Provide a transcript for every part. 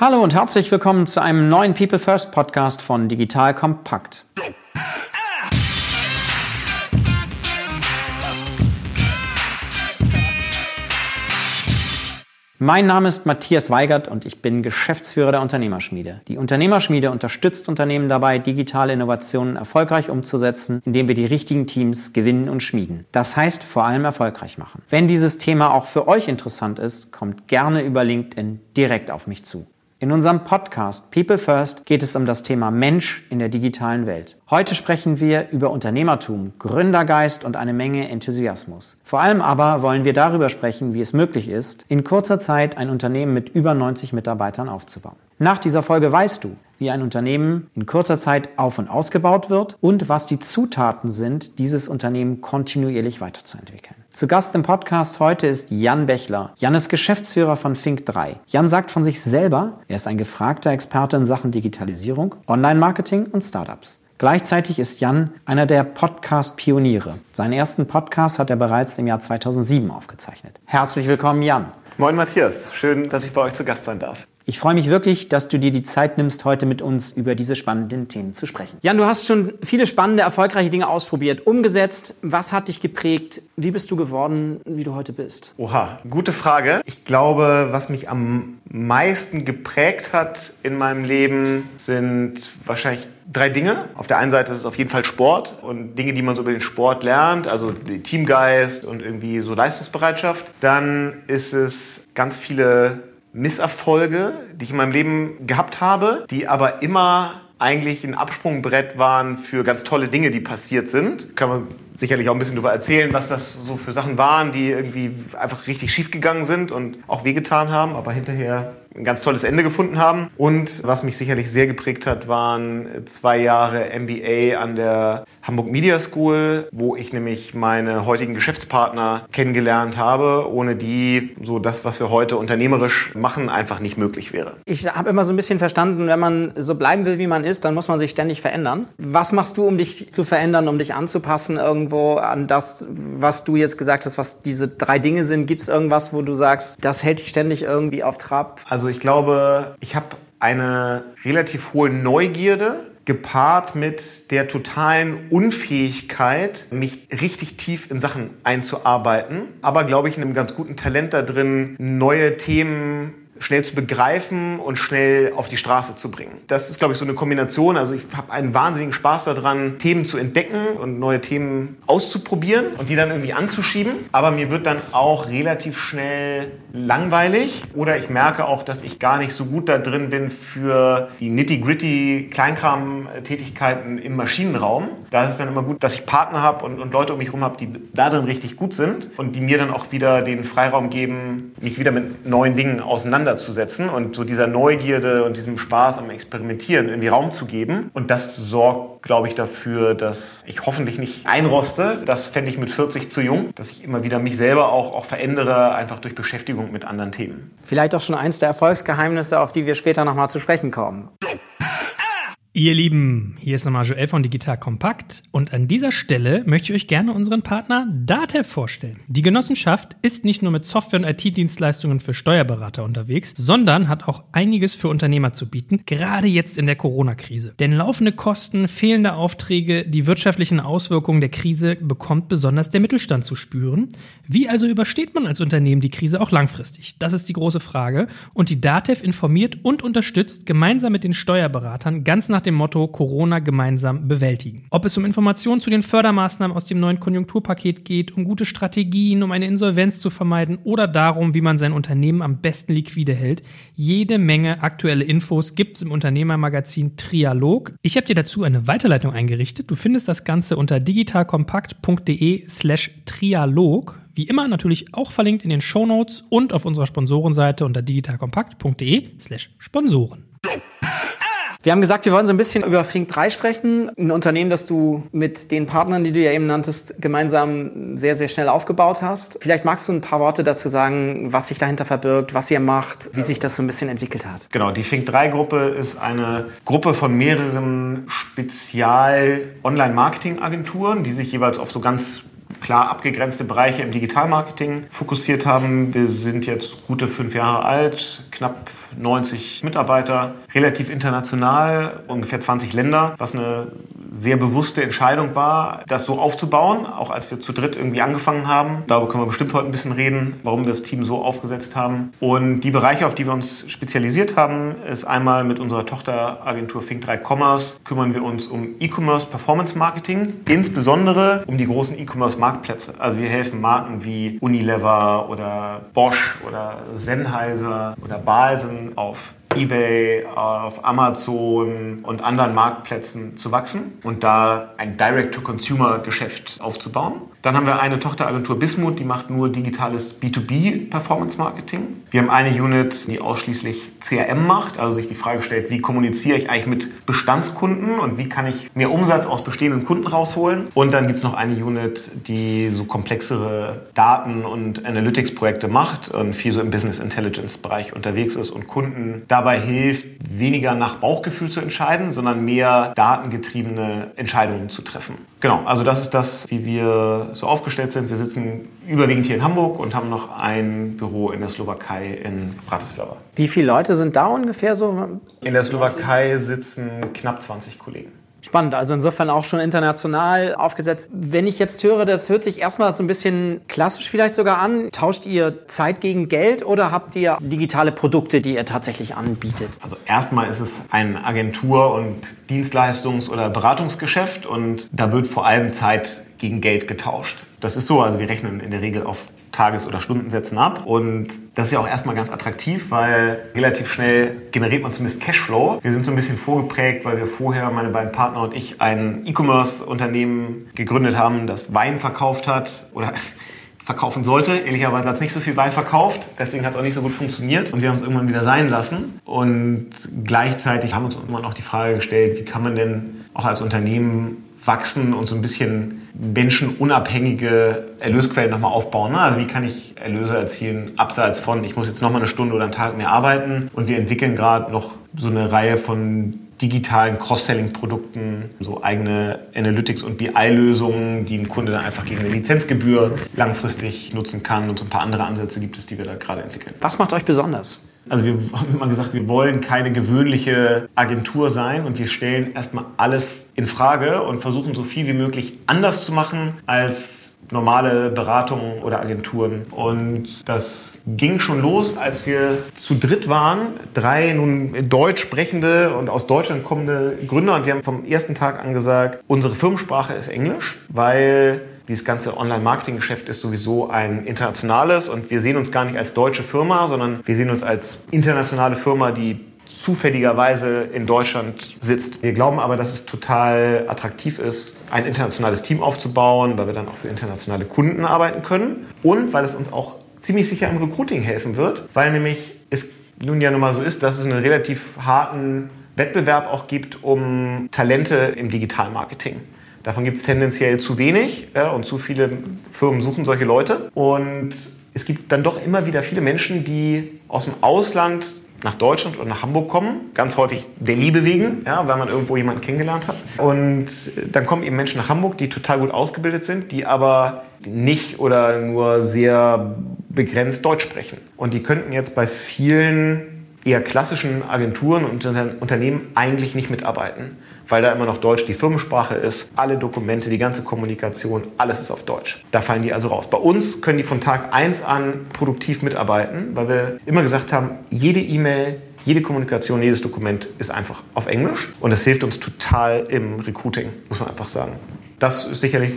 Hallo und herzlich willkommen zu einem neuen People First Podcast von Digital Kompakt. Mein Name ist Matthias Weigert und ich bin Geschäftsführer der Unternehmerschmiede. Die Unternehmerschmiede unterstützt Unternehmen dabei, digitale Innovationen erfolgreich umzusetzen, indem wir die richtigen Teams gewinnen und schmieden. Das heißt, vor allem erfolgreich machen. Wenn dieses Thema auch für euch interessant ist, kommt gerne über LinkedIn direkt auf mich zu. In unserem Podcast People First geht es um das Thema Mensch in der digitalen Welt. Heute sprechen wir über Unternehmertum, Gründergeist und eine Menge Enthusiasmus. Vor allem aber wollen wir darüber sprechen, wie es möglich ist, in kurzer Zeit ein Unternehmen mit über 90 Mitarbeitern aufzubauen. Nach dieser Folge weißt du, wie ein Unternehmen in kurzer Zeit auf und ausgebaut wird und was die Zutaten sind, dieses Unternehmen kontinuierlich weiterzuentwickeln. Zu Gast im Podcast heute ist Jan Bechler. Jan ist Geschäftsführer von Fink3. Jan sagt von sich selber, er ist ein gefragter Experte in Sachen Digitalisierung, Online-Marketing und Startups. Gleichzeitig ist Jan einer der Podcast-Pioniere. Seinen ersten Podcast hat er bereits im Jahr 2007 aufgezeichnet. Herzlich willkommen, Jan. Moin, Matthias. Schön, dass ich bei euch zu Gast sein darf. Ich freue mich wirklich, dass du dir die Zeit nimmst, heute mit uns über diese spannenden Themen zu sprechen. Jan, du hast schon viele spannende, erfolgreiche Dinge ausprobiert, umgesetzt. Was hat dich geprägt? Wie bist du geworden, wie du heute bist? Oha, gute Frage. Ich glaube, was mich am meisten geprägt hat in meinem Leben, sind wahrscheinlich drei Dinge. Auf der einen Seite ist es auf jeden Fall Sport und Dinge, die man so über den Sport lernt, also Teamgeist und irgendwie so Leistungsbereitschaft. Dann ist es ganz viele Misserfolge, die ich in meinem Leben gehabt habe, die aber immer eigentlich ein Absprungbrett waren für ganz tolle Dinge, die passiert sind. Kann man sicherlich auch ein bisschen darüber erzählen, was das so für Sachen waren, die irgendwie einfach richtig schief gegangen sind und auch wehgetan haben, aber hinterher ein ganz tolles Ende gefunden haben. Und was mich sicherlich sehr geprägt hat, waren zwei Jahre MBA an der Hamburg Media School, wo ich nämlich meine heutigen Geschäftspartner kennengelernt habe, ohne die so das, was wir heute unternehmerisch machen, einfach nicht möglich wäre. Ich habe immer so ein bisschen verstanden, wenn man so bleiben will, wie man ist, dann muss man sich ständig verändern. Was machst du, um dich zu verändern, um dich anzupassen irgendwo an das, was du jetzt gesagt hast, was diese drei Dinge sind? Gibt es irgendwas, wo du sagst, das hält dich ständig irgendwie auf Trab? Also ich glaube, ich habe eine relativ hohe Neugierde gepaart mit der totalen Unfähigkeit, mich richtig tief in Sachen einzuarbeiten, aber glaube ich in einem ganz guten Talent da drin, neue Themen schnell zu begreifen und schnell auf die Straße zu bringen. Das ist, glaube ich, so eine Kombination. Also ich habe einen wahnsinnigen Spaß daran, Themen zu entdecken und neue Themen auszuprobieren und die dann irgendwie anzuschieben. Aber mir wird dann auch relativ schnell langweilig oder ich merke auch, dass ich gar nicht so gut da drin bin für die nitty-gritty Kleinkram-Tätigkeiten im Maschinenraum. Da ist es dann immer gut, dass ich Partner habe und, und Leute um mich herum habe, die da drin richtig gut sind und die mir dann auch wieder den Freiraum geben, mich wieder mit neuen Dingen auseinanderzusetzen auseinanderzusetzen und so dieser Neugierde und diesem Spaß am Experimentieren irgendwie Raum zu geben. Und das sorgt, glaube ich, dafür, dass ich hoffentlich nicht einroste. Das fände ich mit 40 zu jung, dass ich immer wieder mich selber auch, auch verändere, einfach durch Beschäftigung mit anderen Themen. Vielleicht auch schon eins der Erfolgsgeheimnisse, auf die wir später nochmal zu sprechen kommen. Ihr Lieben, hier ist nochmal Joel von Digital Kompakt und an dieser Stelle möchte ich euch gerne unseren Partner Datev vorstellen. Die Genossenschaft ist nicht nur mit Software- und IT-Dienstleistungen für Steuerberater unterwegs, sondern hat auch einiges für Unternehmer zu bieten, gerade jetzt in der Corona-Krise. Denn laufende Kosten, fehlende Aufträge, die wirtschaftlichen Auswirkungen der Krise bekommt besonders der Mittelstand zu spüren. Wie also übersteht man als Unternehmen die Krise auch langfristig? Das ist die große Frage und die Datev informiert und unterstützt gemeinsam mit den Steuerberatern ganz nach dem Motto Corona gemeinsam bewältigen. Ob es um Informationen zu den Fördermaßnahmen aus dem neuen Konjunkturpaket geht, um gute Strategien, um eine Insolvenz zu vermeiden oder darum, wie man sein Unternehmen am besten liquide hält, jede Menge aktuelle Infos gibt es im Unternehmermagazin Trialog. Ich habe dir dazu eine Weiterleitung eingerichtet. Du findest das Ganze unter digitalkompakt.de slash Trialog. Wie immer natürlich auch verlinkt in den Show Notes und auf unserer Sponsorenseite unter digitalkompakt.de slash Sponsoren. Wir haben gesagt, wir wollen so ein bisschen über Flink 3 sprechen. Ein Unternehmen, das du mit den Partnern, die du ja eben nanntest, gemeinsam sehr, sehr schnell aufgebaut hast. Vielleicht magst du ein paar Worte dazu sagen, was sich dahinter verbirgt, was ihr macht, wie sich das so ein bisschen entwickelt hat. Genau, die Flink 3 Gruppe ist eine Gruppe von mehreren Spezial-Online-Marketing-Agenturen, die sich jeweils auf so ganz klar abgegrenzte Bereiche im Digitalmarketing fokussiert haben. Wir sind jetzt gute fünf Jahre alt, knapp 90 Mitarbeiter, relativ international, ungefähr 20 Länder, was eine sehr bewusste Entscheidung war, das so aufzubauen, auch als wir zu dritt irgendwie angefangen haben. Darüber können wir bestimmt heute ein bisschen reden, warum wir das Team so aufgesetzt haben. Und die Bereiche, auf die wir uns spezialisiert haben, ist einmal mit unserer Tochteragentur Think3 Commerce kümmern wir uns um E-Commerce Performance Marketing, insbesondere um die großen E-Commerce Marktplätze. Also wir helfen Marken wie Unilever oder Bosch oder Sennheiser oder Balsen auf eBay, auf Amazon und anderen Marktplätzen zu wachsen und da ein Direct-to-Consumer-Geschäft aufzubauen. Dann haben wir eine Tochteragentur Bismut, die macht nur digitales B2B Performance Marketing. Wir haben eine Unit, die ausschließlich CRM macht, also sich die Frage stellt, wie kommuniziere ich eigentlich mit Bestandskunden und wie kann ich mehr Umsatz aus bestehenden Kunden rausholen. Und dann gibt es noch eine Unit, die so komplexere Daten- und Analytics-Projekte macht und viel so im Business Intelligence-Bereich unterwegs ist und Kunden dabei hilft, weniger nach Bauchgefühl zu entscheiden, sondern mehr datengetriebene Entscheidungen zu treffen. Genau, also das ist das, wie wir so aufgestellt sind. Wir sitzen überwiegend hier in Hamburg und haben noch ein Büro in der Slowakei in Bratislava. Wie viele Leute sind da ungefähr so? In der Slowakei sitzen knapp 20 Kollegen. Spannend, also insofern auch schon international aufgesetzt. Wenn ich jetzt höre, das hört sich erstmal so ein bisschen klassisch vielleicht sogar an. Tauscht ihr Zeit gegen Geld oder habt ihr digitale Produkte, die ihr tatsächlich anbietet? Also erstmal ist es ein Agentur- und Dienstleistungs- oder Beratungsgeschäft und da wird vor allem Zeit gegen Geld getauscht. Das ist so, also wir rechnen in der Regel auf Tages- oder Stundensätzen ab. Und das ist ja auch erstmal ganz attraktiv, weil relativ schnell generiert man zumindest Cashflow. Wir sind so ein bisschen vorgeprägt, weil wir vorher, meine beiden Partner und ich, ein E-Commerce-Unternehmen gegründet haben, das Wein verkauft hat oder verkaufen sollte. Ehrlicherweise hat es nicht so viel Wein verkauft, deswegen hat es auch nicht so gut funktioniert und wir haben es irgendwann wieder sein lassen. Und gleichzeitig haben wir uns irgendwann auch die Frage gestellt, wie kann man denn auch als Unternehmen wachsen und so ein bisschen menschenunabhängige Erlösquellen nochmal aufbauen. Ne? Also wie kann ich Erlöse erzielen, abseits von, ich muss jetzt nochmal eine Stunde oder einen Tag mehr arbeiten. Und wir entwickeln gerade noch so eine Reihe von digitalen Cross-Selling-Produkten, so eigene Analytics- und BI-Lösungen, die ein Kunde dann einfach gegen eine Lizenzgebühr langfristig nutzen kann. Und so ein paar andere Ansätze gibt es, die wir da gerade entwickeln. Was macht euch besonders? Also wir haben immer gesagt, wir wollen keine gewöhnliche Agentur sein und wir stellen erstmal alles in Frage und versuchen so viel wie möglich anders zu machen als normale Beratungen oder Agenturen. Und das ging schon los, als wir zu dritt waren. Drei nun deutsch sprechende und aus Deutschland kommende Gründer. Und wir haben vom ersten Tag an gesagt, unsere Firmensprache ist Englisch, weil dieses ganze Online-Marketing-Geschäft ist sowieso ein internationales und wir sehen uns gar nicht als deutsche Firma, sondern wir sehen uns als internationale Firma, die zufälligerweise in Deutschland sitzt. Wir glauben aber, dass es total attraktiv ist, ein internationales Team aufzubauen, weil wir dann auch für internationale Kunden arbeiten können und weil es uns auch ziemlich sicher im Recruiting helfen wird, weil nämlich es nun ja nun mal so ist, dass es einen relativ harten Wettbewerb auch gibt um Talente im Digitalmarketing. Davon gibt es tendenziell zu wenig ja, und zu viele Firmen suchen solche Leute. Und es gibt dann doch immer wieder viele Menschen, die aus dem Ausland nach Deutschland oder nach Hamburg kommen, ganz häufig der Liebe wegen, ja, weil man irgendwo jemanden kennengelernt hat. Und dann kommen eben Menschen nach Hamburg, die total gut ausgebildet sind, die aber nicht oder nur sehr begrenzt Deutsch sprechen. Und die könnten jetzt bei vielen eher klassischen Agenturen und Unternehmen eigentlich nicht mitarbeiten weil da immer noch Deutsch die Firmensprache ist. Alle Dokumente, die ganze Kommunikation, alles ist auf Deutsch. Da fallen die also raus. Bei uns können die von Tag 1 an produktiv mitarbeiten, weil wir immer gesagt haben, jede E-Mail, jede Kommunikation, jedes Dokument ist einfach auf Englisch und das hilft uns total im Recruiting, muss man einfach sagen. Das ist sicherlich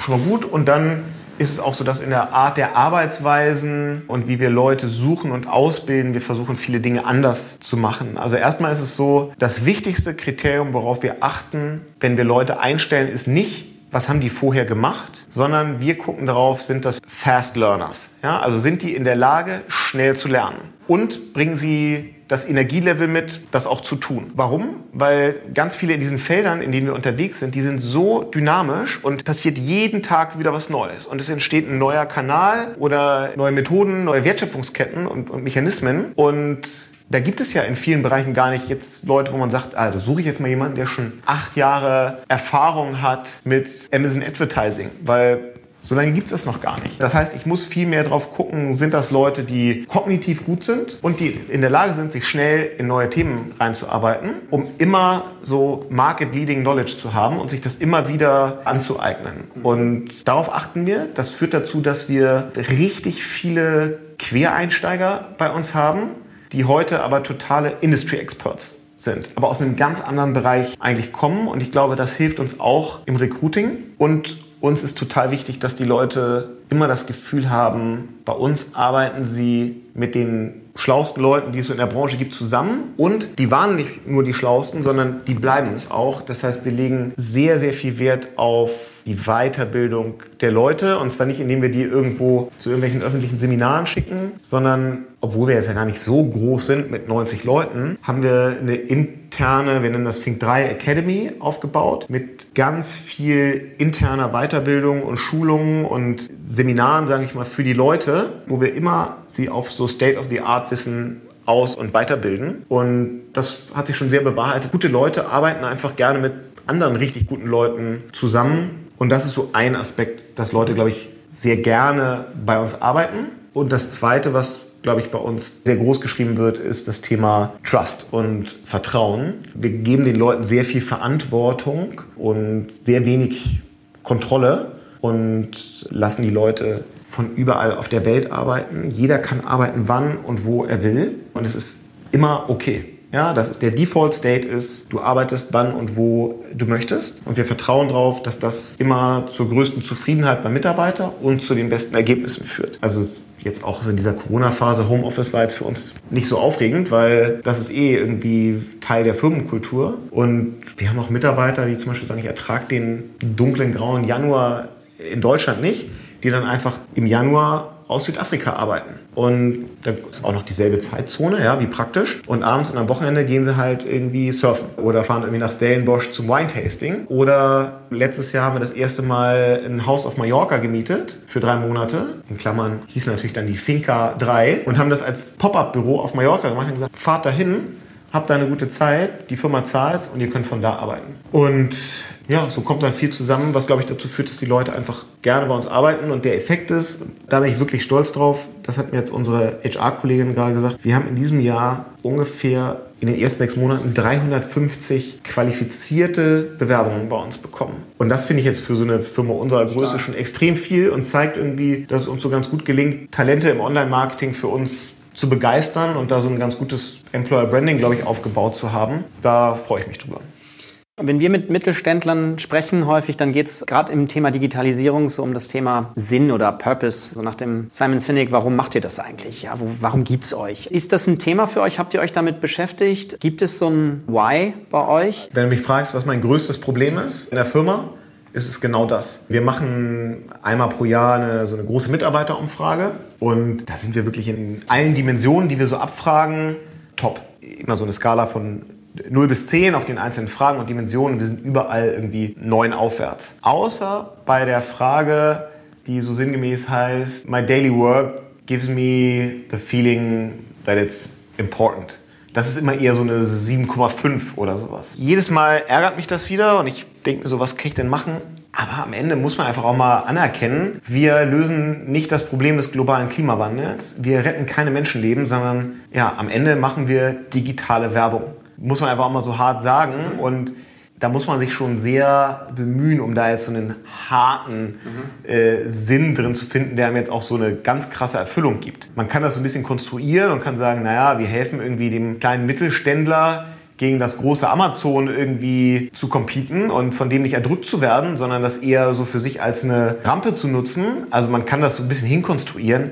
schon mal gut und dann ist es auch so, dass in der Art der Arbeitsweisen und wie wir Leute suchen und ausbilden, wir versuchen viele Dinge anders zu machen. Also erstmal ist es so, das wichtigste Kriterium, worauf wir achten, wenn wir Leute einstellen, ist nicht, was haben die vorher gemacht, sondern wir gucken darauf, sind das Fast Learners. Ja? Also sind die in der Lage, schnell zu lernen und bringen sie das Energielevel mit, das auch zu tun. Warum? Weil ganz viele in diesen Feldern, in denen wir unterwegs sind, die sind so dynamisch und passiert jeden Tag wieder was Neues. Und es entsteht ein neuer Kanal oder neue Methoden, neue Wertschöpfungsketten und, und Mechanismen. Und da gibt es ja in vielen Bereichen gar nicht jetzt Leute, wo man sagt, ah, da suche ich jetzt mal jemanden, der schon acht Jahre Erfahrung hat mit Amazon Advertising, weil So lange gibt es das noch gar nicht. Das heißt, ich muss viel mehr drauf gucken, sind das Leute, die kognitiv gut sind und die in der Lage sind, sich schnell in neue Themen reinzuarbeiten, um immer so Market-Leading Knowledge zu haben und sich das immer wieder anzueignen. Und darauf achten wir. Das führt dazu, dass wir richtig viele Quereinsteiger bei uns haben, die heute aber totale Industry-Experts sind, aber aus einem ganz anderen Bereich eigentlich kommen. Und ich glaube, das hilft uns auch im Recruiting. Und uns ist total wichtig, dass die Leute immer das Gefühl haben, bei uns arbeiten sie mit den schlauesten Leuten, die es so in der Branche gibt, zusammen. Und die waren nicht nur die schlauesten, sondern die bleiben es auch. Das heißt, wir legen sehr, sehr viel Wert auf die Weiterbildung der Leute. Und zwar nicht, indem wir die irgendwo zu irgendwelchen öffentlichen Seminaren schicken, sondern, obwohl wir jetzt ja gar nicht so groß sind mit 90 Leuten, haben wir eine interne, wir nennen das Think 3 Academy aufgebaut mit ganz viel interner Weiterbildung und Schulungen und Seminaren, sage ich mal, für die Leute, wo wir immer sie auf so State-of-the-Art-Wissen aus- und weiterbilden. Und das hat sich schon sehr bewahrheitet. Gute Leute arbeiten einfach gerne mit anderen richtig guten Leuten zusammen. Und das ist so ein Aspekt, dass Leute, glaube ich, sehr gerne bei uns arbeiten. Und das Zweite, was, glaube ich, bei uns sehr groß geschrieben wird, ist das Thema Trust und Vertrauen. Wir geben den Leuten sehr viel Verantwortung und sehr wenig Kontrolle und lassen die Leute von überall auf der Welt arbeiten. Jeder kann arbeiten, wann und wo er will. Und es ist immer okay. Ja, das ist der Default State ist, du arbeitest wann und wo du möchtest. Und wir vertrauen darauf, dass das immer zur größten Zufriedenheit beim Mitarbeiter und zu den besten Ergebnissen führt. Also jetzt auch in dieser Corona-Phase, Homeoffice war jetzt für uns nicht so aufregend, weil das ist eh irgendwie Teil der Firmenkultur. Und wir haben auch Mitarbeiter, die zum Beispiel sagen, ich ertrage den dunklen grauen Januar in Deutschland nicht, die dann einfach im Januar aus Südafrika arbeiten. Und da ist auch noch dieselbe Zeitzone, ja, wie praktisch. Und abends und am Wochenende gehen sie halt irgendwie surfen oder fahren irgendwie nach Stellenbosch zum Wine-Tasting. Oder letztes Jahr haben wir das erste Mal ein Haus auf Mallorca gemietet für drei Monate. In Klammern hieß natürlich dann die Finca 3 und haben das als Pop-up-Büro auf Mallorca gemacht und gesagt, fahrt dahin, habt da eine gute Zeit, die Firma zahlt und ihr könnt von da arbeiten. Und ja, so kommt dann viel zusammen, was glaube ich dazu führt, dass die Leute einfach gerne bei uns arbeiten. Und der Effekt ist, da bin ich wirklich stolz drauf, das hat mir jetzt unsere HR-Kollegin gerade gesagt, wir haben in diesem Jahr ungefähr in den ersten sechs Monaten 350 qualifizierte Bewerbungen bei uns bekommen. Und das finde ich jetzt für so eine Firma unserer Größe schon extrem viel und zeigt irgendwie, dass es uns so ganz gut gelingt, Talente im Online-Marketing für uns zu begeistern und da so ein ganz gutes Employer Branding, glaube ich, aufgebaut zu haben. Da freue ich mich drüber. Wenn wir mit Mittelständlern sprechen häufig, dann geht es gerade im Thema Digitalisierung so um das Thema Sinn oder Purpose. So nach dem Simon Sinek, warum macht ihr das eigentlich? Ja, wo, warum gibt's euch? Ist das ein Thema für euch? Habt ihr euch damit beschäftigt? Gibt es so ein Why bei euch? Wenn du mich fragst, was mein größtes Problem ist in der Firma, ist es genau das. Wir machen einmal pro Jahr eine, so eine große Mitarbeiterumfrage und da sind wir wirklich in allen Dimensionen, die wir so abfragen, top. Immer so eine Skala von 0 bis 10 auf den einzelnen Fragen und Dimensionen. Wir sind überall irgendwie 9 aufwärts. Außer bei der Frage, die so sinngemäß heißt, My daily work gives me the feeling that it's important. Das ist immer eher so eine 7,5 oder sowas. Jedes Mal ärgert mich das wieder und ich denke mir so, was kann ich denn machen? Aber am Ende muss man einfach auch mal anerkennen, wir lösen nicht das Problem des globalen Klimawandels. Wir retten keine Menschenleben, sondern ja, am Ende machen wir digitale Werbung muss man einfach auch mal so hart sagen. Und da muss man sich schon sehr bemühen, um da jetzt so einen harten mhm. äh, Sinn drin zu finden, der einem jetzt auch so eine ganz krasse Erfüllung gibt. Man kann das so ein bisschen konstruieren und kann sagen, naja, wir helfen irgendwie dem kleinen Mittelständler gegen das große Amazon irgendwie zu competen und von dem nicht erdrückt zu werden, sondern das eher so für sich als eine Rampe zu nutzen. Also man kann das so ein bisschen hinkonstruieren,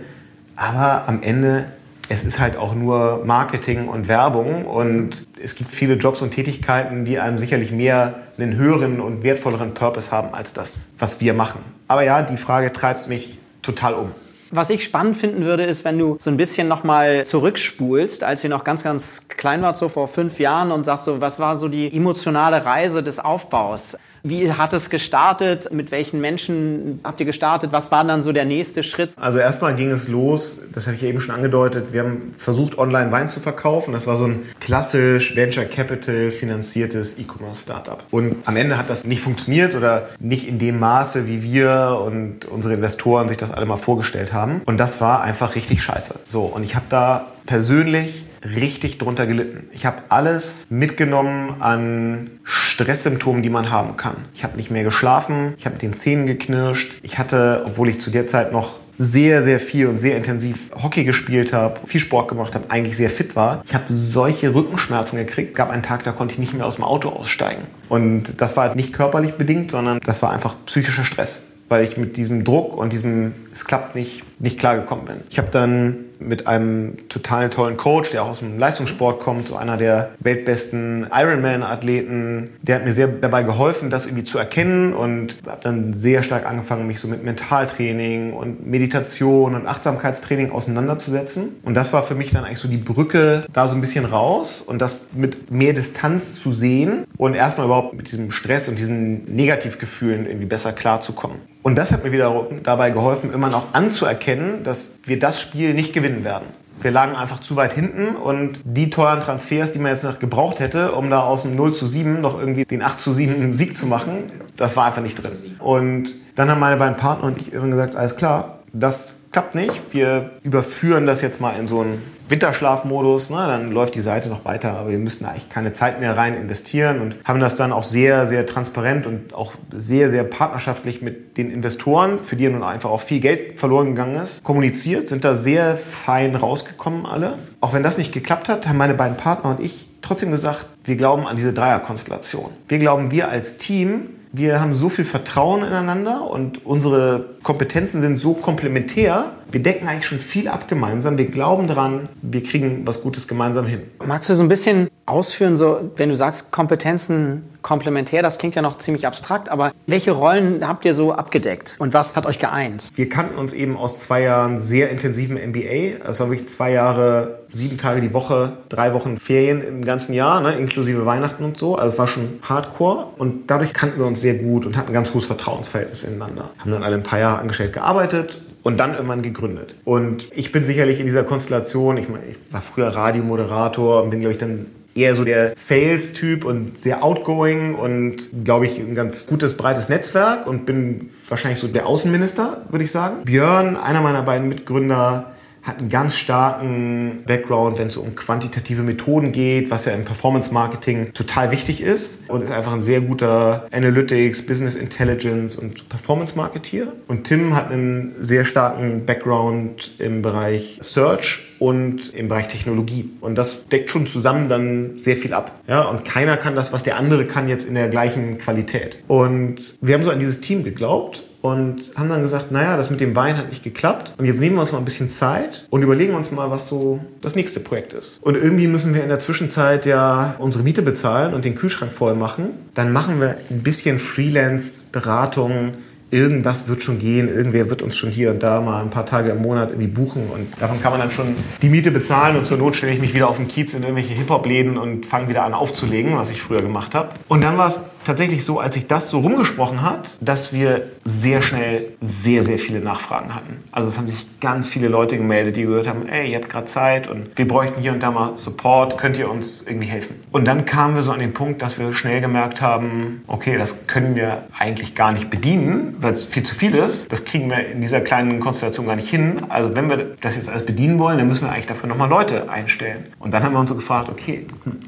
aber am Ende es ist halt auch nur Marketing und Werbung und es gibt viele Jobs und Tätigkeiten, die einem sicherlich mehr einen höheren und wertvolleren Purpose haben als das, was wir machen. Aber ja, die Frage treibt mich total um. Was ich spannend finden würde, ist, wenn du so ein bisschen nochmal zurückspulst, als ihr noch ganz, ganz klein wart, so vor fünf Jahren und sagst so, was war so die emotionale Reise des Aufbaus? Wie hat es gestartet? Mit welchen Menschen habt ihr gestartet? Was war dann so der nächste Schritt? Also erstmal ging es los, das habe ich eben schon angedeutet, wir haben versucht, online Wein zu verkaufen. Das war so ein klassisch Venture Capital finanziertes E-Commerce-Startup. Und am Ende hat das nicht funktioniert oder nicht in dem Maße, wie wir und unsere Investoren sich das alle mal vorgestellt haben. Und das war einfach richtig scheiße. So, und ich habe da persönlich richtig drunter gelitten. Ich habe alles mitgenommen an Stresssymptomen, die man haben kann. Ich habe nicht mehr geschlafen, ich habe mit den Zähnen geknirscht. Ich hatte, obwohl ich zu der Zeit noch sehr, sehr viel und sehr intensiv Hockey gespielt habe, viel Sport gemacht habe, eigentlich sehr fit war. Ich habe solche Rückenschmerzen gekriegt. Es gab einen Tag, da konnte ich nicht mehr aus dem Auto aussteigen. Und das war halt nicht körperlich bedingt, sondern das war einfach psychischer Stress, weil ich mit diesem Druck und diesem, es klappt nicht, nicht klargekommen bin. Ich habe dann mit einem total tollen Coach, der auch aus dem Leistungssport kommt, so einer der weltbesten Ironman-Athleten. Der hat mir sehr dabei geholfen, das irgendwie zu erkennen und habe dann sehr stark angefangen, mich so mit Mentaltraining und Meditation und Achtsamkeitstraining auseinanderzusetzen. Und das war für mich dann eigentlich so die Brücke da so ein bisschen raus und das mit mehr Distanz zu sehen und erstmal überhaupt mit diesem Stress und diesen Negativgefühlen irgendwie besser klarzukommen. Und das hat mir wieder dabei geholfen, immer noch anzuerkennen, dass wir das Spiel nicht gewinnen werden. Wir lagen einfach zu weit hinten und die teuren Transfers, die man jetzt noch gebraucht hätte, um da aus dem 0 zu 7 noch irgendwie den 8 zu 7 Sieg zu machen, das war einfach nicht drin. Und dann haben meine beiden Partner und ich irgendwann gesagt, alles klar, das klappt nicht. Wir überführen das jetzt mal in so einen Winterschlafmodus, ne, dann läuft die Seite noch weiter, aber wir müssten eigentlich keine Zeit mehr rein investieren und haben das dann auch sehr, sehr transparent und auch sehr, sehr partnerschaftlich mit den Investoren, für die nun einfach auch viel Geld verloren gegangen ist, kommuniziert, sind da sehr fein rausgekommen alle. Auch wenn das nicht geklappt hat, haben meine beiden Partner und ich trotzdem gesagt, wir glauben an diese Dreierkonstellation. Wir glauben, wir als Team wir haben so viel Vertrauen ineinander und unsere Kompetenzen sind so komplementär. Wir decken eigentlich schon viel ab gemeinsam. Wir glauben daran, wir kriegen was Gutes gemeinsam hin. Magst du so ein bisschen ausführen, so wenn du sagst Kompetenzen komplementär, das klingt ja noch ziemlich abstrakt, aber welche Rollen habt ihr so abgedeckt und was hat euch geeint? Wir kannten uns eben aus zwei Jahren sehr intensiven MBA. Es war wirklich zwei Jahre, sieben Tage die Woche, drei Wochen Ferien im ganzen Jahr, ne, inklusive Weihnachten und so. Also es war schon Hardcore und dadurch kannten wir uns sehr gut und hatten ein ganz hohes Vertrauensverhältnis ineinander. Haben dann alle ein paar Jahre angestellt gearbeitet und dann irgendwann gegründet. Und ich bin sicherlich in dieser Konstellation, ich, meine, ich war früher Radiomoderator und bin, glaube ich, dann eher so der Sales-Typ und sehr outgoing und, glaube ich, ein ganz gutes, breites Netzwerk und bin wahrscheinlich so der Außenminister, würde ich sagen. Björn, einer meiner beiden Mitgründer, hat einen ganz starken Background, wenn es um quantitative Methoden geht, was ja im Performance Marketing total wichtig ist und ist einfach ein sehr guter Analytics, Business Intelligence und Performance Marketeer. Und Tim hat einen sehr starken Background im Bereich Search und im Bereich Technologie. Und das deckt schon zusammen dann sehr viel ab. Ja, und keiner kann das, was der andere kann, jetzt in der gleichen Qualität. Und wir haben so an dieses Team geglaubt und haben dann gesagt, naja, das mit dem Wein hat nicht geklappt und jetzt nehmen wir uns mal ein bisschen Zeit und überlegen uns mal, was so das nächste Projekt ist. Und irgendwie müssen wir in der Zwischenzeit ja unsere Miete bezahlen und den Kühlschrank voll machen. Dann machen wir ein bisschen Freelance-Beratung irgendwas wird schon gehen, irgendwer wird uns schon hier und da mal ein paar Tage im Monat irgendwie buchen und davon kann man dann schon die Miete bezahlen und zur Not stelle ich mich wieder auf den Kiez in irgendwelche Hip-Hop-Läden und fange wieder an aufzulegen, was ich früher gemacht habe. Und dann war es tatsächlich so, als sich das so rumgesprochen hat, dass wir sehr schnell sehr, sehr viele Nachfragen hatten. Also es haben sich ganz viele Leute gemeldet, die gehört haben, ey, ihr habt gerade Zeit und wir bräuchten hier und da mal Support, könnt ihr uns irgendwie helfen? Und dann kamen wir so an den Punkt, dass wir schnell gemerkt haben, okay, das können wir eigentlich gar nicht bedienen, weil es viel zu viel ist. Das kriegen wir in dieser kleinen Konstellation gar nicht hin. Also wenn wir das jetzt alles bedienen wollen, dann müssen wir eigentlich dafür nochmal Leute einstellen. Und dann haben wir uns so gefragt, okay, hm,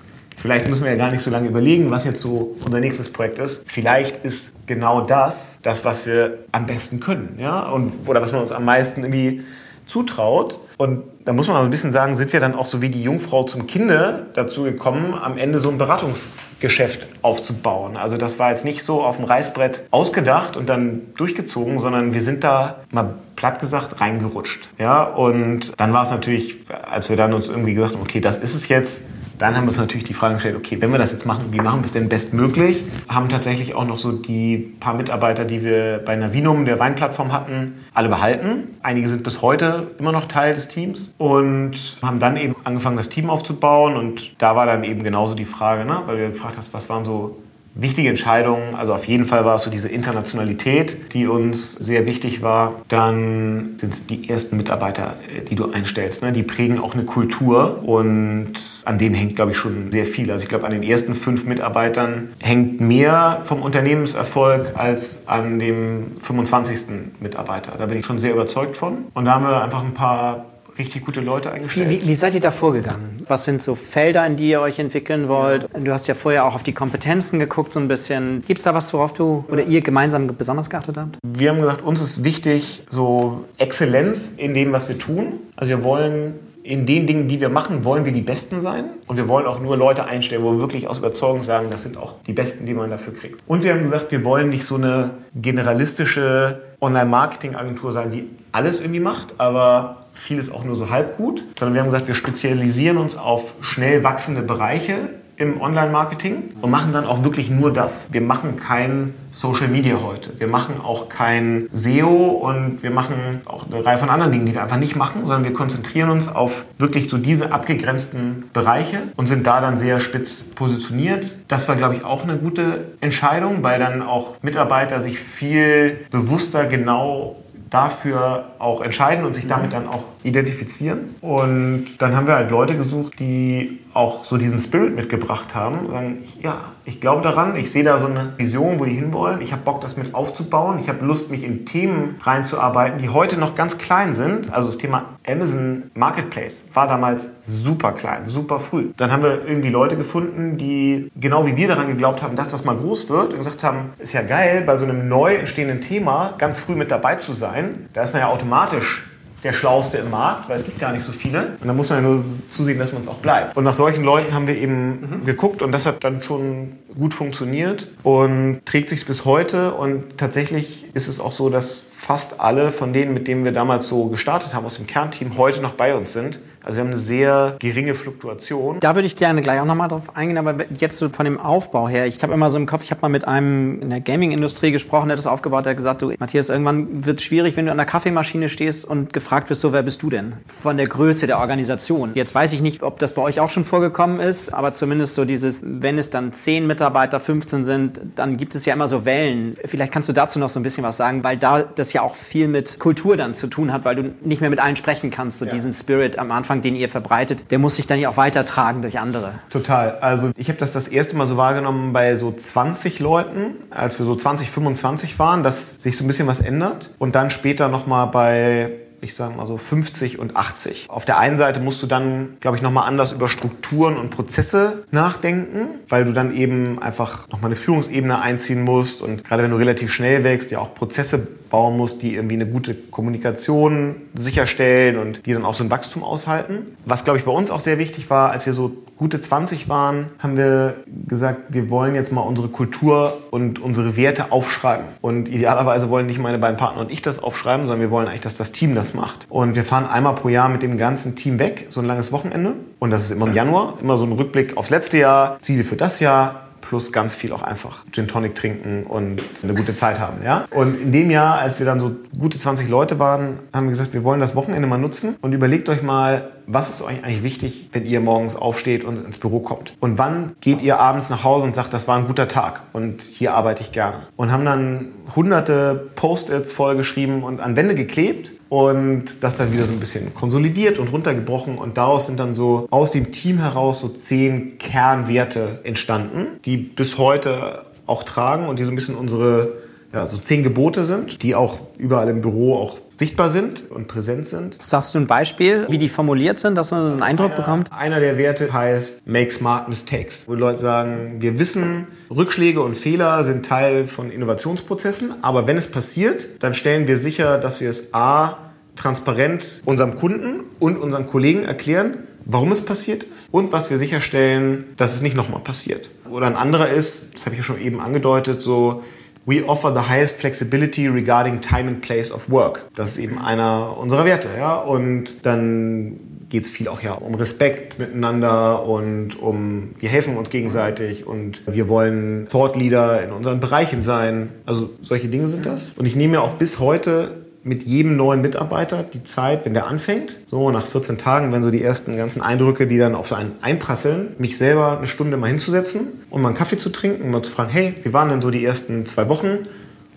Vielleicht müssen wir ja gar nicht so lange überlegen, was jetzt so unser nächstes Projekt ist. Vielleicht ist genau das das, was wir am besten können, ja, und oder was man uns am meisten irgendwie zutraut. Und da muss man aber ein bisschen sagen, sind wir dann auch so wie die Jungfrau zum Kinde dazu gekommen, am Ende so ein Beratungsgeschäft aufzubauen. Also das war jetzt nicht so auf dem Reißbrett ausgedacht und dann durchgezogen, sondern wir sind da mal platt gesagt reingerutscht. Ja, und dann war es natürlich, als wir dann uns irgendwie gesagt haben, okay, das ist es jetzt, dann haben wir uns natürlich die Frage gestellt, okay, wenn wir das jetzt machen, wie machen wir es denn bestmöglich? Haben tatsächlich auch noch so die paar Mitarbeiter, die wir bei Navinum, der Weinplattform hatten, alle behalten. Einige sind bis heute immer noch Teil des Teams und haben dann eben angefangen, das Team aufzubauen. Und da war dann eben genauso die Frage, ne, weil du gefragt hast, was waren so wichtige Entscheidungen. Also auf jeden Fall war es so diese Internationalität, die uns sehr wichtig war. Dann sind es die ersten Mitarbeiter, äh, die du einstellst. Ne? Die prägen auch eine Kultur und an denen hängt, glaube ich, schon sehr viel. Also ich glaube, an den ersten fünf Mitarbeitern hängt mehr vom Unternehmenserfolg als an dem 25. Mitarbeiter. Da bin ich schon sehr überzeugt von. Und da haben wir einfach ein paar richtig gute Leute eingestellt. Wie, wie, wie, seid ihr da vorgegangen? Was sind so Felder, in die ihr euch entwickeln wollt? Du hast ja vorher auch auf die Kompetenzen geguckt so ein bisschen. Gibt es da was, worauf du oder ihr gemeinsam besonders geachtet habt? Wir haben gesagt, uns ist wichtig so Exzellenz in dem, was wir tun. Also wir wollen in den Dingen, die wir machen, wollen wir die Besten sein. Und wir wollen auch nur Leute einstellen, wo wir wirklich aus Überzeugung sagen, das sind auch die Besten, die man dafür kriegt. Und wir haben gesagt, wir wollen nicht so eine generalistische Online-Marketing-Agentur sein, die alles irgendwie macht, aber vieles auch nur so halb gut, sondern wir haben gesagt, wir spezialisieren uns auf schnell wachsende Bereiche im Online-Marketing und machen dann auch wirklich nur das. Wir machen kein Social Media heute. Wir machen auch kein SEO und wir machen auch eine Reihe von anderen Dingen, die wir einfach nicht machen, sondern wir konzentrieren uns auf wirklich so diese abgegrenzten Bereiche und sind da dann sehr spitz positioniert. Das war, glaube ich, auch eine gute Entscheidung, weil dann auch Mitarbeiter sich viel bewusster genau dafür auch entscheiden und sich damit dann auch identifizieren. Und dann haben wir halt Leute gesucht, die auch so diesen Spirit mitgebracht haben. Sagen, ja, ich glaube daran, ich sehe da so eine Vision, wo die hinwollen. Ich habe Bock, das mit aufzubauen. Ich habe Lust, mich in Themen reinzuarbeiten, die heute noch ganz klein sind. Also das Thema Amazon Marketplace war damals super klein, super früh. Dann haben wir irgendwie Leute gefunden, die genau wie wir daran geglaubt haben, dass das mal groß wird und gesagt haben, ist ja geil, bei so einem neu entstehenden Thema ganz früh mit dabei zu sein. Da ist man ja automatisch der Schlauste im Markt, weil es gibt gar nicht so viele. Und da muss man ja nur zusehen, dass man es auch bleibt. Und nach solchen Leuten haben wir eben mhm. geguckt und das hat dann schon gut funktioniert und trägt sich bis heute. Und tatsächlich ist es auch so, dass fast alle von denen, mit denen wir damals so gestartet haben, aus dem Kernteam, heute noch bei uns sind. Also wir haben eine sehr geringe Fluktuation. Da würde ich gerne gleich auch nochmal drauf eingehen, aber jetzt so von dem Aufbau her. Ich habe immer so im Kopf, ich habe mal mit einem in der Gaming-Industrie gesprochen, der das aufgebaut hat, der hat gesagt, du Matthias, irgendwann wird es schwierig, wenn du an der Kaffeemaschine stehst und gefragt wirst, so wer bist du denn? Von der Größe der Organisation. Jetzt weiß ich nicht, ob das bei euch auch schon vorgekommen ist, aber zumindest so dieses, wenn es dann 10 Mitarbeiter, 15 sind, dann gibt es ja immer so Wellen. Vielleicht kannst du dazu noch so ein bisschen was sagen, weil da das ja auch viel mit Kultur dann zu tun hat, weil du nicht mehr mit allen sprechen kannst, so ja. diesen Spirit am Anfang Anfang, den ihr verbreitet, der muss sich dann ja auch weitertragen durch andere. Total. Also ich habe das das erste Mal so wahrgenommen bei so 20 Leuten, als wir so 20, 25 waren, dass sich so ein bisschen was ändert. Und dann später nochmal bei ich sage mal so 50 und 80. Auf der einen Seite musst du dann, glaube ich, nochmal anders über Strukturen und Prozesse nachdenken, weil du dann eben einfach nochmal eine Führungsebene einziehen musst und gerade wenn du relativ schnell wächst, ja auch Prozesse bauen musst, die irgendwie eine gute Kommunikation sicherstellen und die dann auch so ein Wachstum aushalten. Was, glaube ich, bei uns auch sehr wichtig war, als wir so gute 20 waren, haben wir gesagt, wir wollen jetzt mal unsere Kultur und unsere Werte aufschreiben. Und idealerweise wollen nicht meine beiden Partner und ich das aufschreiben, sondern wir wollen eigentlich, dass das Team das macht. Und wir fahren einmal pro Jahr mit dem ganzen Team weg, so ein langes Wochenende. Und das ist immer im Januar, immer so ein Rückblick aufs letzte Jahr, Ziele für das Jahr, plus ganz viel auch einfach Gin Tonic trinken und eine gute Zeit haben. Ja? Und in dem Jahr, als wir dann so gute 20 Leute waren, haben wir gesagt, wir wollen das Wochenende mal nutzen und überlegt euch mal, was ist euch eigentlich wichtig, wenn ihr morgens aufsteht und ins Büro kommt? Und wann geht ihr abends nach Hause und sagt, das war ein guter Tag und hier arbeite ich gerne? Und haben dann hunderte Post-its vollgeschrieben und an Wände geklebt und das dann wieder so ein bisschen konsolidiert und runtergebrochen. Und daraus sind dann so aus dem Team heraus so zehn Kernwerte entstanden, die bis heute auch tragen und die so ein bisschen unsere ja, so zehn Gebote sind, die auch überall im Büro auch sichtbar sind und präsent sind. Sagst du ein Beispiel, wie die formuliert sind, dass man einen Eindruck einer, bekommt? Einer der Werte heißt Make Smart Mistakes, wo Leute sagen, wir wissen, Rückschläge und Fehler sind Teil von Innovationsprozessen, aber wenn es passiert, dann stellen wir sicher, dass wir es a transparent unserem Kunden und unseren Kollegen erklären, warum es passiert ist und was wir sicherstellen, dass es nicht nochmal passiert. Oder ein anderer ist, das habe ich ja schon eben angedeutet, so We offer the highest flexibility regarding time and place of work. Das ist eben einer unserer Werte. Ja? Und dann geht es viel auch ja um Respekt miteinander und um, wir helfen uns gegenseitig und wir wollen Thought Leader in unseren Bereichen sein. Also solche Dinge sind das. Und ich nehme ja auch bis heute mit jedem neuen Mitarbeiter die Zeit, wenn der anfängt, so nach 14 Tagen, wenn so die ersten ganzen Eindrücke, die dann auf so einen einprasseln, mich selber eine Stunde mal hinzusetzen und mal einen Kaffee zu trinken und mal zu fragen, hey, wie waren denn so die ersten zwei Wochen?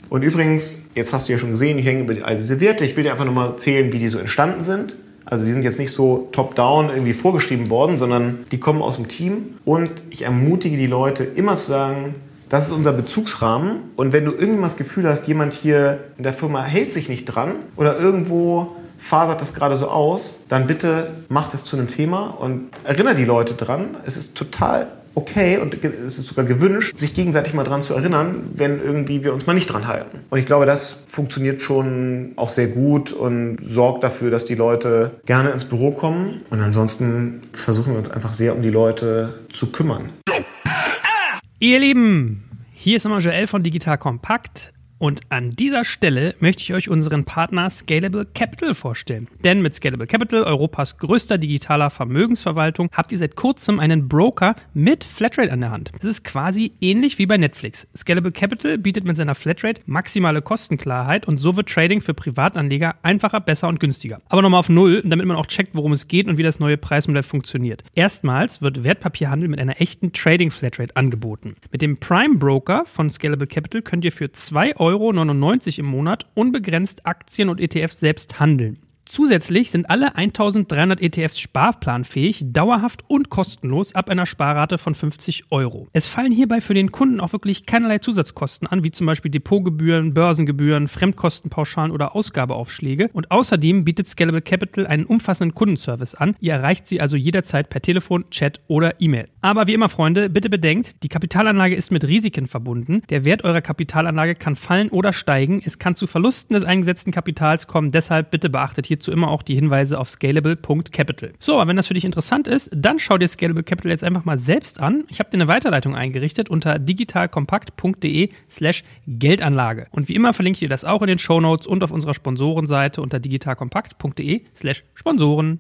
Und übrigens, jetzt hast du ja schon gesehen, ich hänge über all diese Werte. Ich will dir einfach nochmal erzählen, wie die so entstanden sind. Also die sind jetzt nicht so top-down irgendwie vorgeschrieben worden, sondern die kommen aus dem Team. Und ich ermutige die Leute immer zu sagen, das ist unser Bezugsrahmen. Und wenn du irgendwann das Gefühl hast, jemand hier in der Firma hält sich nicht dran oder irgendwo fasert das gerade so aus, dann bitte mach das zu einem Thema und erinnere die Leute dran. Es ist total okay und es ist sogar gewünscht, sich gegenseitig mal dran zu erinnern, wenn irgendwie wir uns mal nicht dran halten. Und ich glaube, das funktioniert schon auch sehr gut und sorgt dafür, dass die Leute gerne ins Büro kommen. Und ansonsten versuchen wir uns einfach sehr um die Leute zu kümmern. Ihr Lieben, hier ist nochmal Joel von Digital Kompakt. Und an dieser Stelle möchte ich euch unseren Partner Scalable Capital vorstellen. Denn mit Scalable Capital, Europas größter digitaler Vermögensverwaltung, habt ihr seit kurzem einen Broker mit Flatrate an der Hand. Das ist quasi ähnlich wie bei Netflix. Scalable Capital bietet mit seiner Flatrate maximale Kostenklarheit und so wird Trading für Privatanleger einfacher, besser und günstiger. Aber nochmal auf Null, damit man auch checkt, worum es geht und wie das neue Preismodell funktioniert. Erstmals wird Wertpapierhandel mit einer echten Trading Flatrate angeboten. Mit dem Prime Broker von Scalable Capital könnt ihr für 2 Euro Euro im Monat unbegrenzt Aktien und ETFs selbst handeln. Zusätzlich sind alle 1300 ETFs sparplanfähig, dauerhaft und kostenlos ab einer Sparrate von 50 Euro. Es fallen hierbei für den Kunden auch wirklich keinerlei Zusatzkosten an, wie zum Beispiel Depotgebühren, Börsengebühren, Fremdkostenpauschalen oder Ausgabeaufschläge. Und außerdem bietet Scalable Capital einen umfassenden Kundenservice an. Ihr erreicht sie also jederzeit per Telefon, Chat oder E-Mail. Aber wie immer, Freunde, bitte bedenkt, die Kapitalanlage ist mit Risiken verbunden. Der Wert eurer Kapitalanlage kann fallen oder steigen. Es kann zu Verlusten des eingesetzten Kapitals kommen. Deshalb bitte beachtet hier hierzu immer auch die Hinweise auf scalable.capital. So, aber wenn das für dich interessant ist, dann schau dir Scalable Capital jetzt einfach mal selbst an. Ich habe dir eine Weiterleitung eingerichtet unter digitalkompakt.de slash Geldanlage. Und wie immer verlinke ich dir das auch in den Show Notes und auf unserer Sponsorenseite unter digitalkompakt.de slash Sponsoren.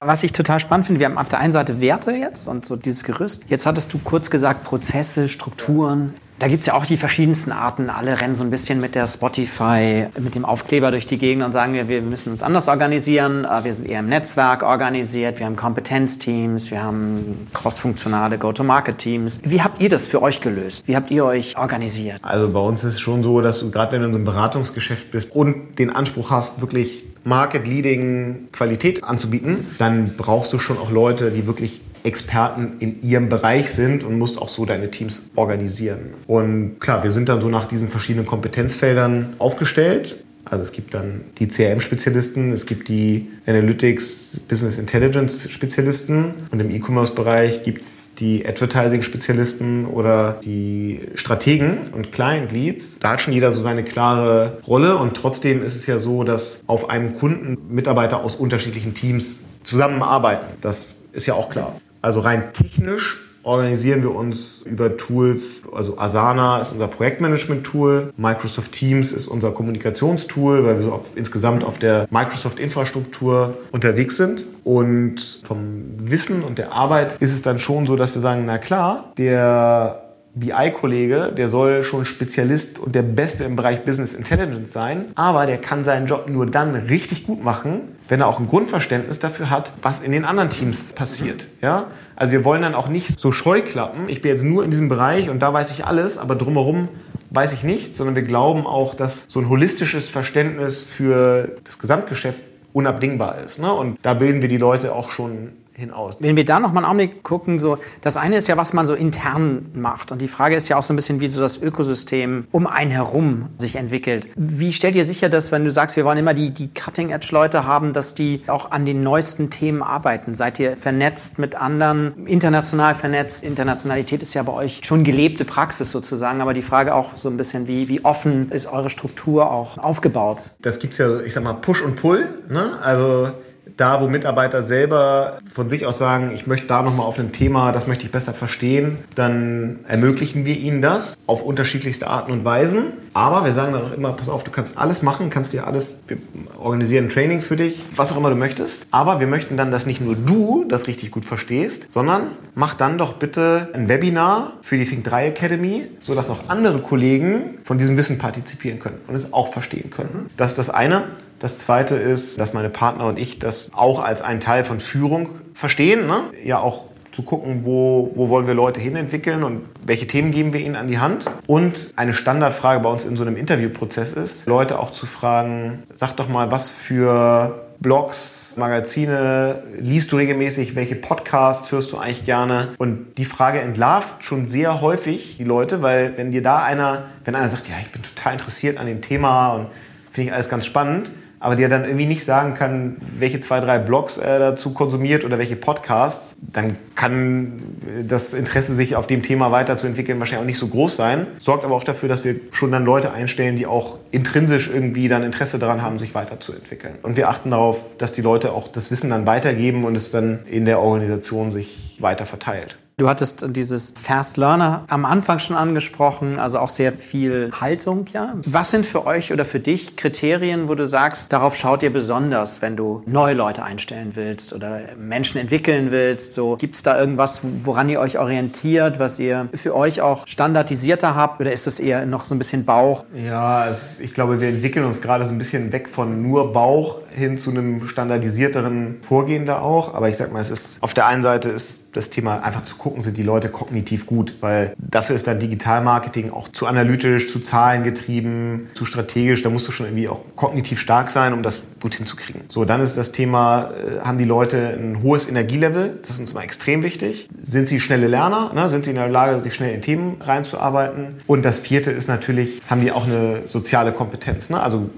Was ich total spannend finde, wir haben auf der einen Seite Werte jetzt und so dieses Gerüst. Jetzt hattest du kurz gesagt Prozesse, Strukturen. Da gibt's ja auch die verschiedensten Arten. Alle rennen so ein bisschen mit der Spotify, mit dem Aufkleber durch die Gegend und sagen, wir, wir müssen uns anders organisieren. Äh, wir sind eher im Netzwerk organisiert. Wir haben Kompetenzteams. Wir haben crossfunktionale Go-to-Market-Teams. Wie habt ihr das für euch gelöst? Wie habt ihr euch organisiert? Also bei uns ist es schon so, dass du gerade wenn du in so einem Beratungsgeschäft bist und den Anspruch hast, wirklich Market-Leading Qualität anzubieten, dann brauchst du schon auch Leute, die wirklich Experten in ihrem Bereich sind und musst auch so deine Teams organisieren. Und klar, wir sind dann so nach diesen verschiedenen Kompetenzfeldern aufgestellt. Also es gibt dann die CRM-Spezialisten, es gibt die Analytics, Business Intelligence-Spezialisten und im E-Commerce-Bereich gibt es die Advertising-Spezialisten oder die Strategen und Client Leads. Da hat schon jeder so seine klare Rolle und trotzdem ist es ja so, dass auf einem Kunden Mitarbeiter aus unterschiedlichen Teams zusammenarbeiten. Das ist ja auch klar. Also rein technisch organisieren wir uns über Tools, also Asana ist unser Projektmanagement-Tool, Microsoft Teams ist unser Kommunikationstool, weil wir so auf, insgesamt auf der Microsoft-Infrastruktur unterwegs sind. Und vom Wissen und der Arbeit ist es dann schon so, dass wir sagen, na klar, der BI-Kollege, der soll schon Spezialist und der Beste im Bereich Business Intelligence sein, aber der kann seinen Job nur dann richtig gut machen, wenn er auch ein Grundverständnis dafür hat, was in den anderen Teams passiert. Ja? Also wir wollen dann auch nicht so Scheuklappen, ich bin jetzt nur in diesem Bereich und da weiß ich alles, aber drumherum weiß ich nicht, sondern wir glauben auch, dass so ein holistisches Verständnis für das Gesamtgeschäft unabdingbar ist. Ne? Und da bilden wir die Leute auch schon hinaus. Wenn wir da noch mal einen Augenblick gucken, so das eine ist ja, was man so intern macht und die Frage ist ja auch so ein bisschen, wie so das Ökosystem um einen herum sich entwickelt. Wie stellt ihr sicher, dass wenn du sagst, wir wollen immer die, die Cutting-Edge-Leute haben, dass die auch an den neuesten Themen arbeiten? Seid ihr vernetzt mit anderen, international vernetzt? Internationalität ist ja bei euch schon gelebte Praxis sozusagen, aber die Frage auch so ein bisschen, wie, wie offen ist eure Struktur auch aufgebaut? Das gibt's ja, ich sag mal, Push und Pull. Ne? Also Da, wo Mitarbeiter selber von sich aus sagen, ich möchte da nochmal auf ein Thema, das möchte ich besser verstehen, dann ermöglichen wir ihnen das auf unterschiedlichste Arten und Weisen. Aber wir sagen dann auch immer, pass auf, du kannst alles machen, kannst dir alles, wir organisieren ein Training für dich, was auch immer du möchtest. Aber wir möchten dann, dass nicht nur du das richtig gut verstehst, sondern mach dann doch bitte ein Webinar für die Think 3 Academy, sodass auch andere Kollegen von diesem Wissen partizipieren können und es auch verstehen können. Das ist das eine. Das zweite ist, dass meine Partner und ich das auch als einen Teil von Führung verstehen. Ne? Ja, auch zu gucken, wo, wo wollen wir Leute hinentwickeln und welche Themen geben wir ihnen an die Hand. Und eine Standardfrage bei uns in so einem Interviewprozess ist, Leute auch zu fragen, sag doch mal, was für Blogs, Magazine liest du regelmäßig, welche Podcasts hörst du eigentlich gerne? Und die Frage entlarvt schon sehr häufig die Leute, weil wenn dir da einer, wenn einer sagt, ja, ich bin total interessiert an dem Thema und finde ich alles ganz spannend, aber der dann irgendwie nicht sagen kann, welche zwei, drei Blogs er dazu konsumiert oder welche Podcasts, dann kann das Interesse, sich auf dem Thema weiterzuentwickeln, wahrscheinlich auch nicht so groß sein. Sorgt aber auch dafür, dass wir schon dann Leute einstellen, die auch intrinsisch irgendwie dann Interesse daran haben, sich weiterzuentwickeln. Und wir achten darauf, dass die Leute auch das Wissen dann weitergeben und es dann in der Organisation sich weiter verteilt. Du hattest dieses Fast Learner am Anfang schon angesprochen, also auch sehr viel Haltung, ja. Was sind für euch oder für dich Kriterien, wo du sagst, darauf schaut ihr besonders, wenn du neue Leute einstellen willst oder Menschen entwickeln willst? So, gibt's da irgendwas, woran ihr euch orientiert, was ihr für euch auch standardisierter habt oder ist es eher noch so ein bisschen Bauch? Ja, ich glaube, wir entwickeln uns gerade so ein bisschen weg von nur Bauch hin zu einem standardisierteren Vorgehen da auch. Aber ich sag mal, es ist auf der einen Seite ist das Thema einfach zu gucken, sind die Leute kognitiv gut, weil dafür ist dann Digitalmarketing auch zu analytisch, zu zahlengetrieben, zu strategisch. Da musst du schon irgendwie auch kognitiv stark sein, um das gut hinzukriegen. So, dann ist das Thema, äh, haben die Leute ein hohes Energielevel? Das ist uns mal extrem wichtig. Sind sie schnelle Lerner? Ne? Sind sie in der Lage, sich schnell in Themen reinzuarbeiten? Und das vierte ist natürlich, haben die auch eine soziale Kompetenz? Ne? Also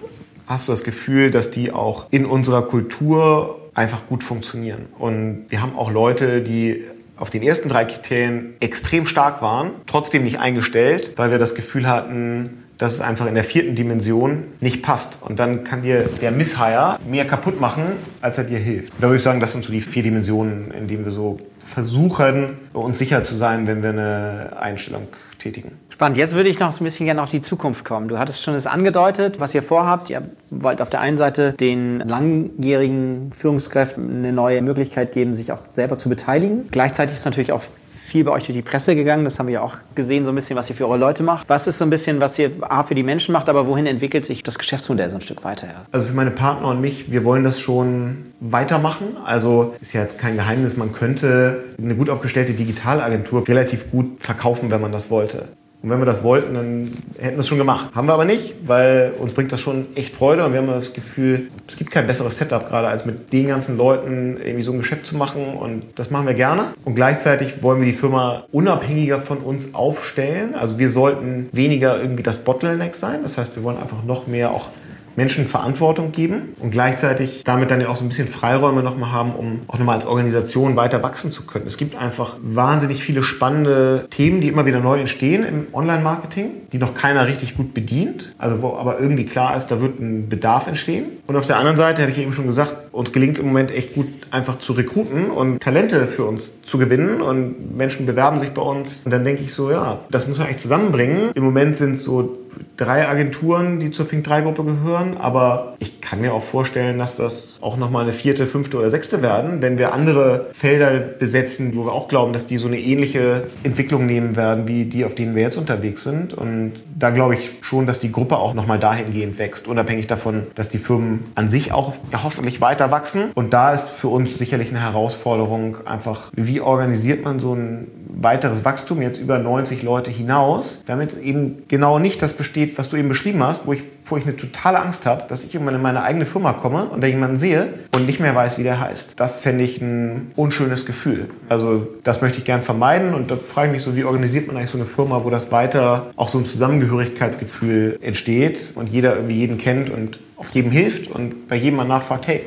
hast du das Gefühl, dass die auch in unserer Kultur einfach gut funktionieren. Und wir haben auch Leute, die auf den ersten drei Kriterien extrem stark waren, trotzdem nicht eingestellt, weil wir das Gefühl hatten, dass es einfach in der vierten Dimension nicht passt. Und dann kann dir der Misshire mehr kaputt machen, als er dir hilft. Da würde ich sagen, das sind so die vier Dimensionen, in denen wir so versuchen, uns sicher zu sein, wenn wir eine Einstellung tätigen. Spannend. Jetzt würde ich noch ein bisschen gerne auf die Zukunft kommen. Du hattest schon es angedeutet, was ihr vorhabt. Ihr wollt auf der einen Seite den langjährigen Führungskräften eine neue Möglichkeit geben, sich auch selber zu beteiligen. Gleichzeitig ist natürlich auch viel bei euch durch die Presse gegangen. Das haben wir ja auch gesehen, so ein bisschen, was ihr für eure Leute macht. Was ist so ein bisschen, was ihr A, für die Menschen macht, aber wohin entwickelt sich das Geschäftsmodell so ein Stück weiter? Also für meine Partner und mich, wir wollen das schon weitermachen. Also ist ja jetzt kein Geheimnis, man könnte eine gut aufgestellte Digitalagentur relativ gut verkaufen, wenn man das wollte. Und wenn wir das wollten, dann hätten wir es schon gemacht. Haben wir aber nicht, weil uns bringt das schon echt Freude und wir haben das Gefühl, es gibt kein besseres Setup gerade, als mit den ganzen Leuten irgendwie so ein Geschäft zu machen und das machen wir gerne. Und gleichzeitig wollen wir die Firma unabhängiger von uns aufstellen. Also wir sollten weniger irgendwie das Bottleneck sein. Das heißt, wir wollen einfach noch mehr auch Menschen Verantwortung geben und gleichzeitig damit dann ja auch so ein bisschen Freiräume nochmal haben, um auch nochmal als Organisation weiter wachsen zu können. Es gibt einfach wahnsinnig viele spannende Themen, die immer wieder neu entstehen im Online-Marketing, die noch keiner richtig gut bedient, also wo aber irgendwie klar ist, da wird ein Bedarf entstehen. Und auf der anderen Seite, habe ich eben schon gesagt, uns gelingt es im Moment echt gut, einfach zu rekruten und Talente für uns zu gewinnen und Menschen bewerben sich bei uns. Und dann denke ich so, ja, das muss man eigentlich zusammenbringen. Im Moment sind es so drei Agenturen, die zur Fink 3 Gruppe gehören, aber ich kann mir auch vorstellen, dass das auch nochmal eine vierte, fünfte oder sechste werden, wenn wir andere Felder besetzen, wo wir auch glauben, dass die so eine ähnliche Entwicklung nehmen werden, wie die, auf denen wir jetzt unterwegs sind. Und da glaube ich schon, dass die Gruppe auch nochmal dahingehend wächst, unabhängig davon, dass die Firmen an sich auch ja, hoffentlich weiter wachsen. Und da ist für uns sicherlich eine Herausforderung einfach, wie organisiert man so ein weiteres Wachstum jetzt über 90 Leute hinaus, damit eben genau nicht das besteht, was du eben beschrieben hast, wo ich, wo ich eine totale Angst habe, dass ich irgendwann in meine eigene Firma komme und da jemanden sehe und nicht mehr weiß, wie der heißt. Das fände ich ein unschönes Gefühl. Also das möchte ich gern vermeiden und da frage ich mich so, wie organisiert man eigentlich so eine Firma, wo das weiter auch so ein Zusammengehörigkeitsgefühl entsteht und jeder irgendwie jeden kennt und auch jedem hilft und bei jedem mal nachfragt, hey,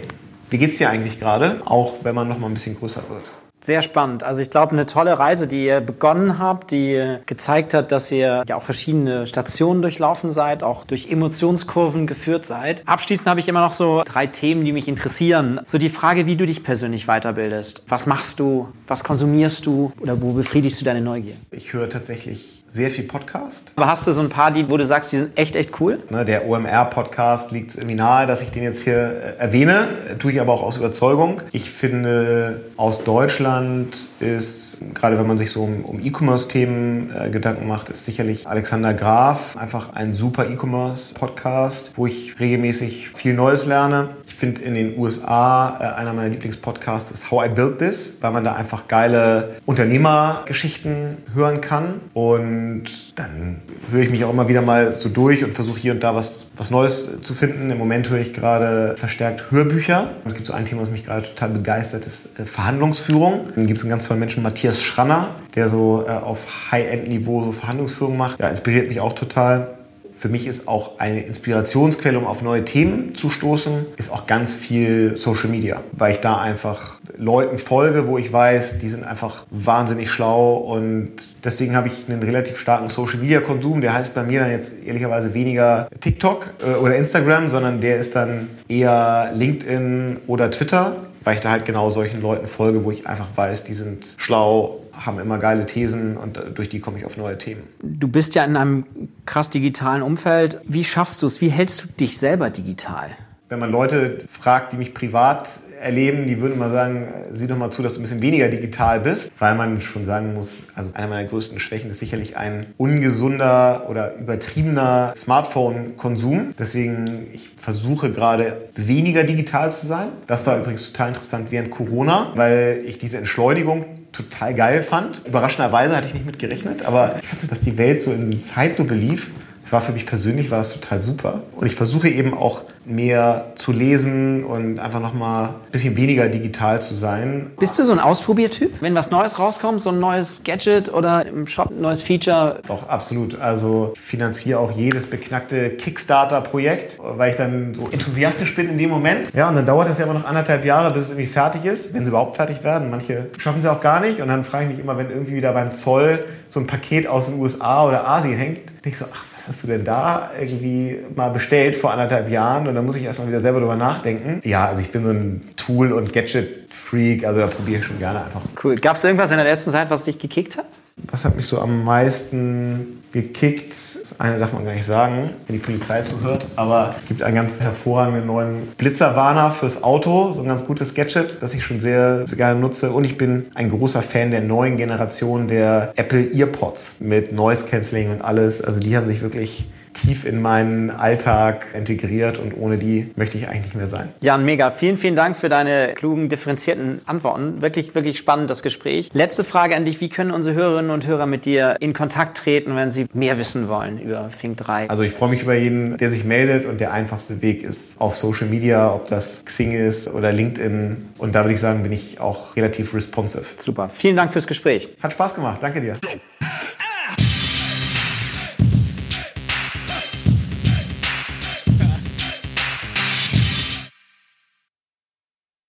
wie geht's dir eigentlich gerade? Auch wenn man noch mal ein bisschen größer wird. Sehr spannend. Also ich glaube, eine tolle Reise, die ihr begonnen habt, die gezeigt hat, dass ihr ja auch verschiedene Stationen durchlaufen seid, auch durch Emotionskurven geführt seid. Abschließend habe ich immer noch so drei Themen, die mich interessieren. So die Frage, wie du dich persönlich weiterbildest. Was machst du? Was konsumierst du? Oder wo befriedigst du deine Neugier? Ich höre tatsächlich sehr viel Podcast. Aber hast du so ein paar, die, wo du sagst, die sind echt, echt cool? Ne, der OMR-Podcast liegt irgendwie nahe, dass ich den jetzt hier äh, erwähne, tue ich aber auch aus Überzeugung. Ich finde, aus Deutschland ist, gerade wenn man sich so um, um E-Commerce-Themen äh, Gedanken macht, ist sicherlich Alexander Graf einfach ein super E-Commerce-Podcast, wo ich regelmäßig viel Neues lerne. Ich finde in den USA äh, einer meiner Lieblingspodcasts ist How I Built This, weil man da einfach geile Unternehmergeschichten hören kann. Und dann höre ich mich auch immer wieder mal so durch und versuche hier und da was, was Neues zu finden. Im Moment höre ich gerade verstärkt Hörbücher. Es gibt so ein Thema, was mich gerade total begeistert, ist äh, Verhandlungsführung. Dann gibt es einen ganz tollen Menschen, Matthias Schranner, der so äh, auf High-End-Niveau so Verhandlungsführung macht. Ja, inspiriert mich auch total für mich ist auch eine Inspirationsquelle, um auf neue Themen zu stoßen, ist auch ganz viel Social Media, weil ich da einfach Leuten folge, wo ich weiß, die sind einfach wahnsinnig schlau und deswegen habe ich einen relativ starken Social Media Konsum. Der heißt bei mir dann jetzt ehrlicherweise weniger TikTok äh, oder Instagram, sondern der ist dann eher LinkedIn oder Twitter weil ich da halt genau solchen Leuten folge, wo ich einfach weiß, die sind schlau, haben immer geile Thesen und durch die komme ich auf neue Themen. Du bist ja in einem krass digitalen Umfeld. Wie schaffst du es? Wie hältst du dich selber digital? Wenn man Leute fragt, die mich privat erleben, die würden mal sagen, sieh doch mal zu, dass du ein bisschen weniger digital bist, weil man schon sagen muss, also einer meiner größten Schwächen ist sicherlich ein ungesunder oder übertriebener Smartphone-Konsum. Deswegen, ich versuche gerade weniger digital zu sein. Das war übrigens total interessant während Corona, weil ich diese Entschleunigung total geil fand. Überraschenderweise hatte ich nicht mit gerechnet, aber ich fand so, dass die Welt so in Zeitlupe lief. Es war für mich persönlich war das total super. Und ich versuche eben auch mehr zu lesen und einfach nochmal ein bisschen weniger digital zu sein. Bist du so ein Ausprobiertyp? Wenn was Neues rauskommt, so ein neues Gadget oder im Shop ein neues Feature? Doch, absolut. Also finanziere auch jedes beknackte Kickstarter-Projekt, weil ich dann so enthusiastisch bin in dem Moment. Ja, und dann dauert es ja immer noch anderthalb Jahre, bis es irgendwie fertig ist, wenn sie überhaupt fertig werden. Manche schaffen sie auch gar nicht. Und dann frage ich mich immer, wenn irgendwie wieder beim Zoll so ein Paket aus den USA oder Asien hängt, denke ich so, ach, was hast du denn da irgendwie mal bestellt vor anderthalb Jahren? Und dann muss ich erstmal wieder selber drüber nachdenken. Ja, also ich bin so ein Tool- und Gadget-Freak, also da probiere ich schon gerne einfach. Cool. Gab es irgendwas in der letzten Zeit, was dich gekickt hat? Was hat mich so am meisten gekickt? Das eine darf man gar nicht sagen, wenn die Polizei zuhört, aber es gibt einen ganz hervorragenden neuen Blitzerwarner fürs Auto, so ein ganz gutes Gadget, das ich schon sehr, sehr gerne nutze. Und ich bin ein großer Fan der neuen Generation der Apple EarPods mit Noise Cancelling und alles. Also die haben sich wirklich tief in meinen Alltag integriert und ohne die möchte ich eigentlich nicht mehr sein. Jan, mega. Vielen, vielen Dank für deine klugen, differenzierten Antworten. Wirklich, wirklich spannend, das Gespräch. Letzte Frage an dich. Wie können unsere Hörerinnen und Hörer mit dir in Kontakt treten, wenn sie mehr wissen wollen über Fink 3? Also ich freue mich über jeden, der sich meldet und der einfachste Weg ist auf Social Media, ob das Xing ist oder LinkedIn. Und da würde ich sagen, bin ich auch relativ responsive. Super. Vielen Dank fürs Gespräch. Hat Spaß gemacht. Danke dir.